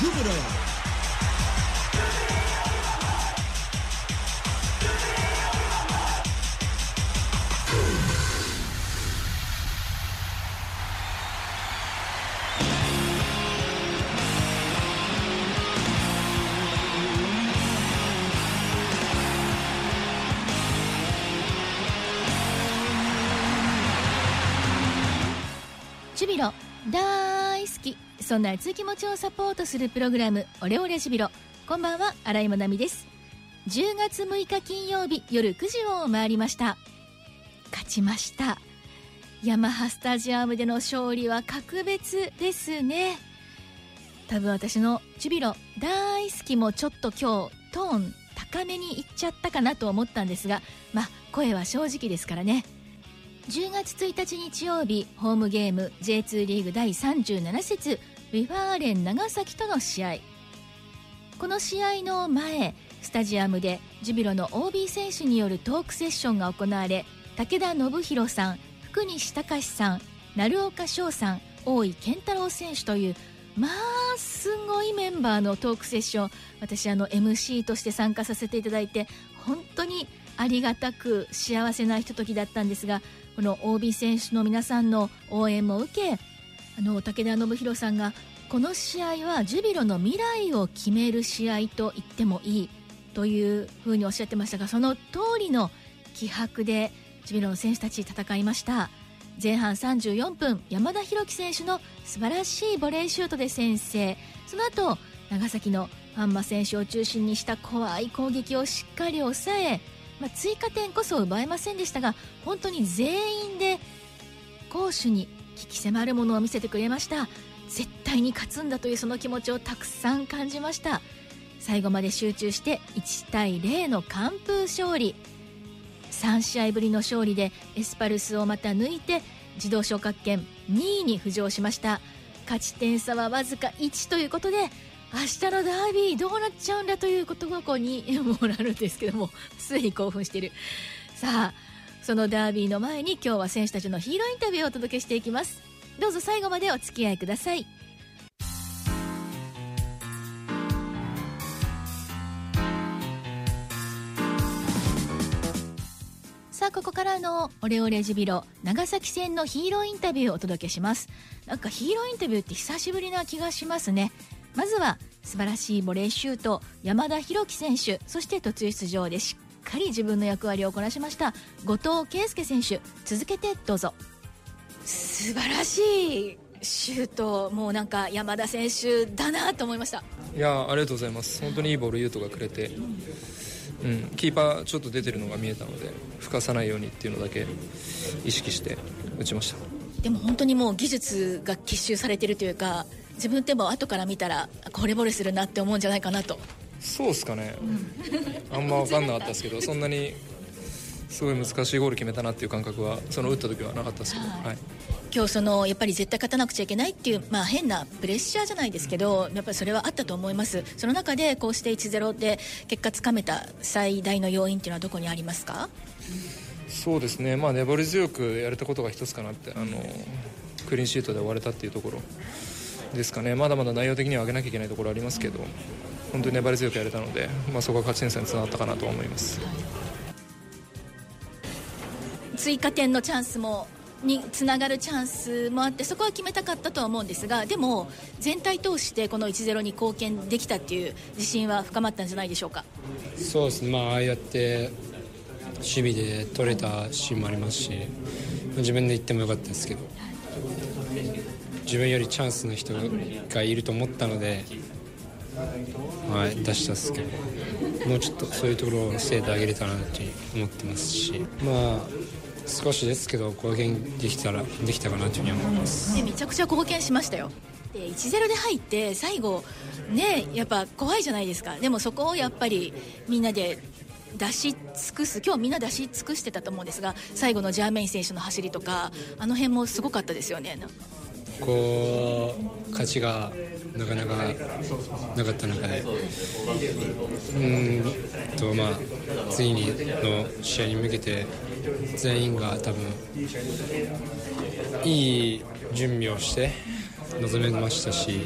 Jupiter. ジュビロ大好きそんな熱い気持ちをサポートするプログラムオレオレジビロ。こんばんは新井まなみです。10月6日金曜日夜9時を回りました。勝ちました。ヤマハスタジアムでの勝利は格別ですね。多分私のジュビロ大好きもちょっと今日トーン高めにいっちゃったかなと思ったんですがまあ声は正直ですからね。10月1日日曜日ホームゲーム J2 リーグ第37節。 V・ファーレン長崎との試合。この試合の前スタジアムでジュビロの OB 選手によるトークセッションが行われ武田修宏さん福西崇史さん成岡翔さん大井健太郎選手というまあすごいメンバーのトークセッション私あの MC として参加させていただいて本当にありがたく幸せなひとときだったんですがこの OB 選手の皆さんの応援も受けあの武田信弘さんがこの試合はジュビロの未来を決める試合と言ってもいいというふうにおっしゃってましたがその通りの気迫でジュビロの選手たち戦いました。前半34分山田裕樹選手の素晴らしいボレーシュートで先制。その後長崎のファンマ選手を中心にした怖い攻撃をしっかり抑えまあ、追加点こそ奪えませんでしたが本当に全員で攻守に危機迫るものを見せてくれました。絶対に勝つんだというその気持ちをたくさん感じました。最後まで集中して1対0の完封勝利。3試合ぶりの勝利でエスパルスをまた抜いて自動昇格圏2位に浮上しました。勝ち点差はわずか1ということで明日のダービーどうなっちゃうんだということがここにもなるんですけどもすでに興奮している。さあそのダービーの前に今日は選手たちのヒーローインタビューをお届けしていきます。どうぞ最後までお付き合いください。さあここからのオレオレジビロ長崎戦のヒーローインタビューをお届けします。なんかヒーローインタビューって久しぶりな気がしますね。まずは素晴らしいボレーシュート山田裕樹選手そして途中出場でしっかり自分の役割をこなしました。後藤圭介選手。続けてどうぞ。素晴らしいシュート。もうなんか山田選手だなと思いました。いやありがとうございます。本当にいいボールユートがくれて、うん、キーパーちょっと出てるのが見えたので吹かさないようにっていうのだけ意識して打ちました。でも本当にもう技術が結集されてるというか自分でも後から見たらこれボレするなって思うんじゃないかなとそうですかね、あんま分かんなかったですけどそんなにすごい難しいゴール決めたなっていう感覚はその打った時はなかったですけど、はい。はい、今日そのやっぱり絶対勝たなくちゃいけないっていう、まあ、変なプレッシャーじゃないですけどやっぱりそれはあったと思います。その中でこうして1-0で結果つかめた最大の要因っていうのはどこにありますか？そうですね、まあ、粘り強くやれたことが一つかなってあのクリーンシートで終われたっていうところですかね。まだまだ内容的には上げなきゃいけないところありますけど本当に粘り強くやれたので、まあ、そこが勝ち点差につながったかなと思います。追加点のチャンスもにつながるチャンスもあってそこは決めたかったとは思うんですがでも全体通してこの1-0に貢献できたっていう自信は深まったんじゃないでしょうか？そうですね、まあ、ああやって守備で取れたシーンもありますし自分で言ってもよかったですけど自分よりチャンスの人がいると思ったので、はい、出したんですけどもうちょっとそういうところを精度上げれたらなと思ってますしまあ少しですけど貢献できたらできたかなというふうに思います。めちゃくちゃ貢献しましたよ。で1-0で入って最後ねやっぱ怖いじゃないですか。でもそこをやっぱりみんなで出し尽くす今日みんな出し尽くしてたと思うんですが最後のジャーメイン選手の走りとかあの辺もすごかったですよね。こう勝ちがなかなかなかった中で。うんとまあ次にの試合に向けて全員が多分いい準備をして臨めましたし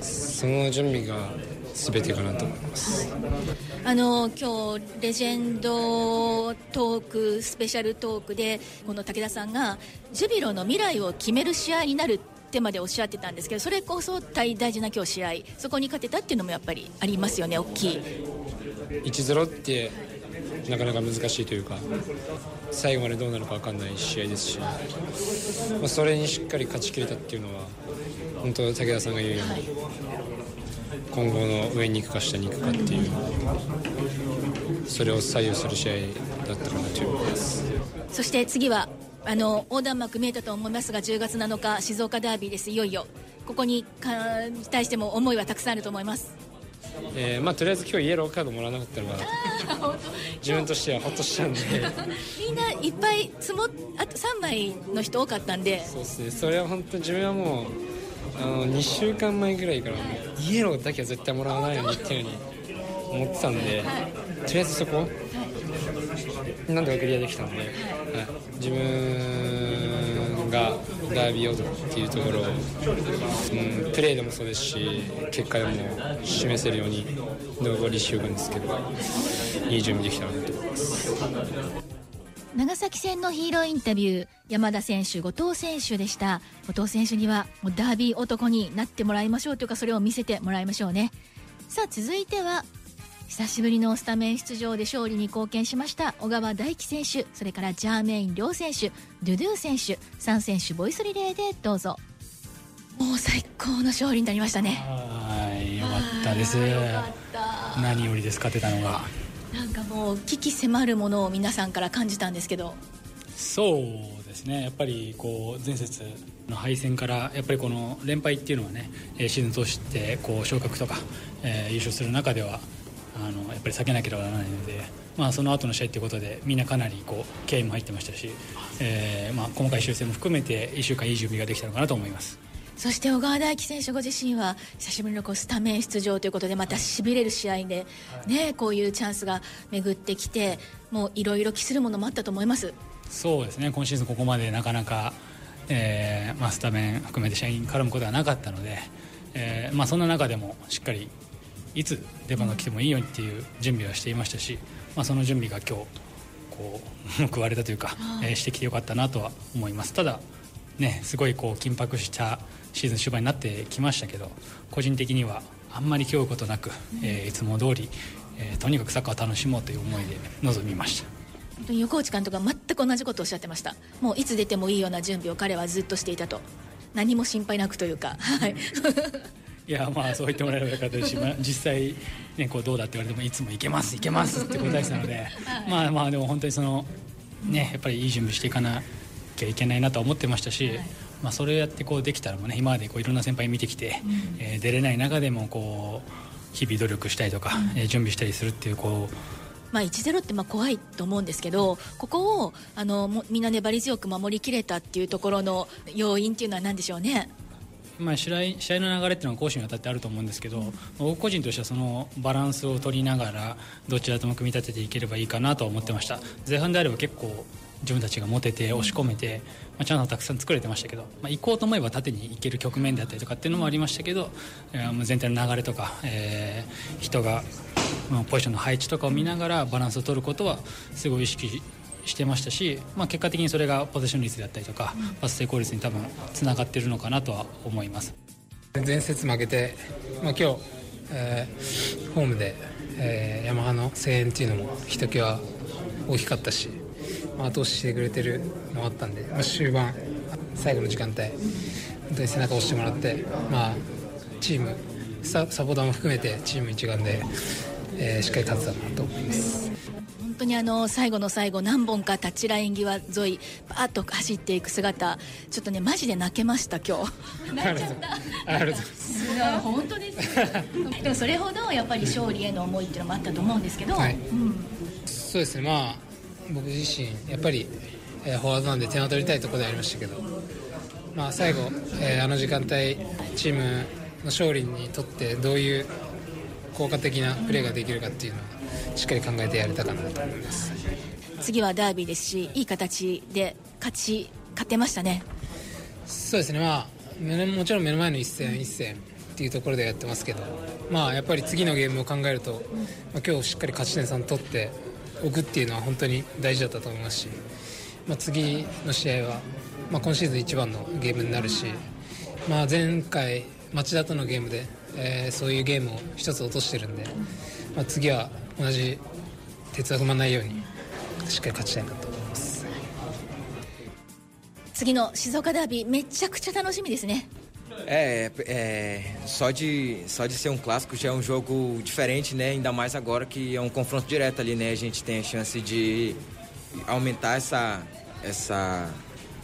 その準備が全てかなと思います。あの今日レジェンドトークスペシャルトークでこの武田さんがジュビロの未来を決める試合になるってまでおっしゃってたんですけどそれこそ大大事な今日試合そこに勝てたっていうのもやっぱりありますよね大きい。1-0ってなかなか難しいというか最後までどうなるか分かんない試合ですし、まあ、それにしっかり勝ちきれたっていうのは本当武田さんが言うように、今後の上に行くか下に行くかっていうそれを左右する試合だったかなと思います。そして次はあの横断幕見えたと思いますが10月7日静岡ダービーです。いよいよここに対しても思いはたくさんあると思います。えーまあ、とりあえず今日イエローカードもらわなかったのが自分としてはほっとしたんで。みんないっぱい積もあと3枚の人多かったんで。そうですね。それは本当自分はもうあの2週間前ぐらいからイエローだけは絶対もらわないようにっていうふうに思ってたんで、とりあえずそこ、なんとかクリアできたんで、はい、自分がダービー男っていうところを、うん、プレーでもそうですし結果でも示せるように残り週間ですけどいい準備できたなと思います長崎戦のヒーローインタビュー山田選手後藤選手でした。後藤選手にはもうダービー男になってもらいましょうというかそれを見せてもらいましょうね。さあ続いては久しぶりのスタメン出場で勝利に貢献しました小川大輝選手それからジャーメイン亮選手ドゥドゥ選手3選手ボイスリレーでどうぞ。もう最高の勝利になりましたね。はいよかったです。何よりです勝てたのがなんかもう危機迫るものを皆さんから感じたんですけどそうですねやっぱりこう前節の敗戦からやっぱりこの連敗っていうのはねシーズン通してこう昇格とか、えー、優勝する中ではあのやっぱり避けなければならないので、まあ、その後の試合ということでみんなかなりこう経緯も入ってましたし、えーまあ、細かい修正も含めて1週間いい準備ができたのかなと思います。そして小川大輝選手ご自身は久しぶりのこうスタメン出場ということでまたしびれる試合で、ね、こういうチャンスが巡ってきてもういろいろ期するものもあったと思います。そうですね。今シーズンここまでなかなか、えーまあ、スタメン含めて試合に絡むことはなかったので、えーまあ、そんな中でもしっかりいつ出番が来てもいいようにっていう準備はしていましたし、まあ、その準備が今日こう報われたというか、えー、してきてよかったなとは思います。ただねすごいこう緊迫したシーズン終盤になってきましたけど個人的にはあんまり気負うことなく、えー、いつも通り、えー、とにかくサッカーを楽しもうという思いで臨みました。本当に横内監督は全く同じことをおっしゃってました。もういつ出てもいいような準備を彼はずっとしていたと。何も心配なくというか。はい。いやまあそう言ってもらえればよかったですし、まあ、実際、ね、こうどうだって言われてもいつもいけますいけますって答えてたので、まあまあでも本当にその、ね、やっぱりいい準備していかなきゃいけないなと思ってましたし、まあ、それをやってこうできたらもね今までこういろんな先輩見てきて、うえー、出れない中でもこう日々努力したりとか、うえ準備したりするっていうこうまあ、1-0ってまあ怖いと思うんですけどここをあのみんな粘り強く守りきれたっていうところの要因っていうのは何でしょうね？まあ、試合試合の流れっていうのは攻守にわたってあると思うんですけど、僕個人としてはそのバランスを取りながらどちらとも組み立てていければいいかなと思ってました。前半であれば結構自分たちが持てて押し込めて、まあ、チャンスをたくさん作れてましたけど、まあ、行こうと思えば縦に行ける局面であったりとかっていうのもありましたけど、えー、全体の流れとか、えー、人が、まあ、ポジションの配置とかを見ながらバランスを取ることはすごい意識してましたし、まあ、結果的にそれがポゼッション率だったりとか、パス成功率に多分つながっているのかなとは思います。前節負けて、まあ、今日、えー、ホームで、えー、ヤマハの声援っていうのもひときわ大きかったし、まあ、後押ししてくれてるのもあったんで、まあ、終盤最後の時間帯本当に背中を押してもらって、まあ、チームサポーターも含めてチーム一丸で、えー、しっかり勝てたなと思います。当にあの最後の最後何本かタッチライン際沿いバーッと走っていく姿ちょっとねマジで泣けました今日。泣いちゃった。ありがとうございます。本当です でもそれほどやっぱり勝利への思いっていうのもあったと思うんですけど、はい。うん、そうですね。まあ僕自身やっぱり、えー、フォワードなんで点を取りたいところでありましたけどまあ最後、えー、あの時間帯チームの勝利にとってどういう効果的なプレーができるかっていうのはしっかり考えてやれたかなと思います。次はダービーですしいい形で勝ち勝てましたね。そうですね。まあもちろん目の前の一戦一戦っていうところでやってますけど、まあ、やっぱり次のゲームを考えると、まあ、今日しっかり勝ち点3取っておくっていうのは本当に大事だったと思いますし、まあ、次の試合は、まあ、今シーズン一番のゲームになるし、まあ、前回町田とのゲームで、えー、そういうゲームを一つ落としてるんで、まあ、次は同じ鉄は踏まないようにしっかり勝ちたいなと思います。次の静岡ダービーめちゃくちゃ楽しみですね。É, é, só, de, só de ser um clássico já é um jogo diferente, né? Ainda mais agora que é um confronto direto ali, né? A gente tem a chance de aumentar essa, essa,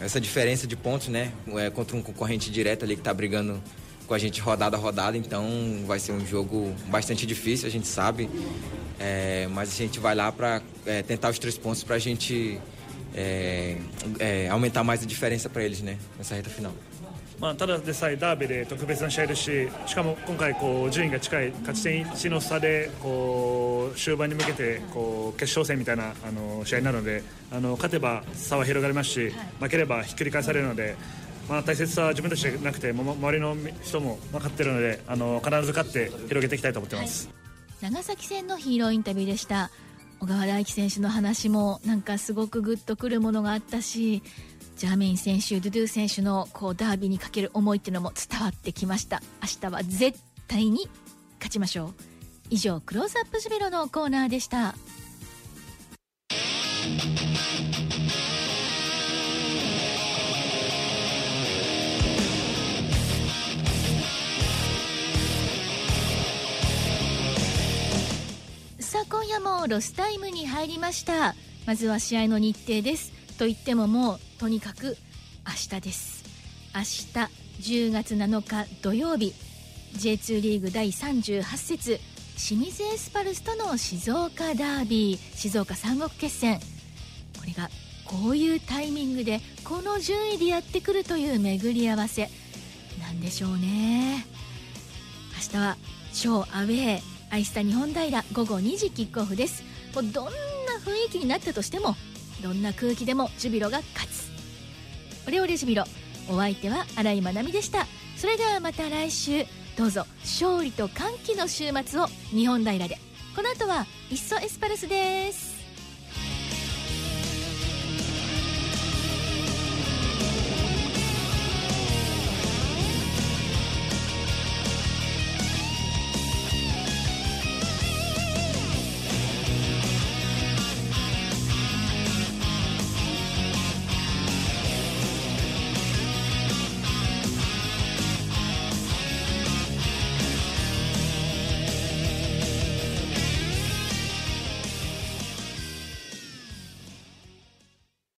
essa diferença de pontos, né? É, contra um concorrente direto ali que está brigando com a gente rodada a rodada, então vai ser um jogo bastante difícil, a gente sabe. É, mas a gente vai lá para é, tentar os três pontos para a gente é, é, aumentar mais a diferença para eles, né? Nessa reta final. まあ、ただでさえダービーで特別な試合ですししかも今回こう順位が近い勝ち点1の差でこう終盤に向けてこう決勝戦みたいなあの試合になるのであの勝てば差は広がりますし負ければひっくり返されるので、まあ、大切さは自分たちじゃなくて周りの人も分かっているのであの必ず勝って広げていきたいと思ってます、はい、長崎戦のヒーローインタビューでした。小川大輝選手の話もなんかすごくグッとくるものがあったしジャーメイン選手ドゥドゥ選手のこうダービーにかける思いっていうのも伝わってきました。明日は絶対に勝ちましょう。以上クローズアップジュビロのコーナーでした。さあ今夜もロスタイムに入りました。まずは試合の日程です。と言ってももうとにかく明日です。明日10月7日土曜日 J2 リーグ第38節清水エスパルスとの静岡ダービー静岡三国決戦。これがこういうタイミングでこの順位でやってくるという巡り合わせ。なんでしょうね。明日は超アウェーアイスタ日本平午後2時キックオフです。もうどんな雰囲気になったとしてもどんな空気でもジュビロが勝つ。オレオレジュビロお相手は新井まなみでした。それではまた来週。どうぞ勝利と歓喜の週末を日本平で。この後はいっそエスパルスです。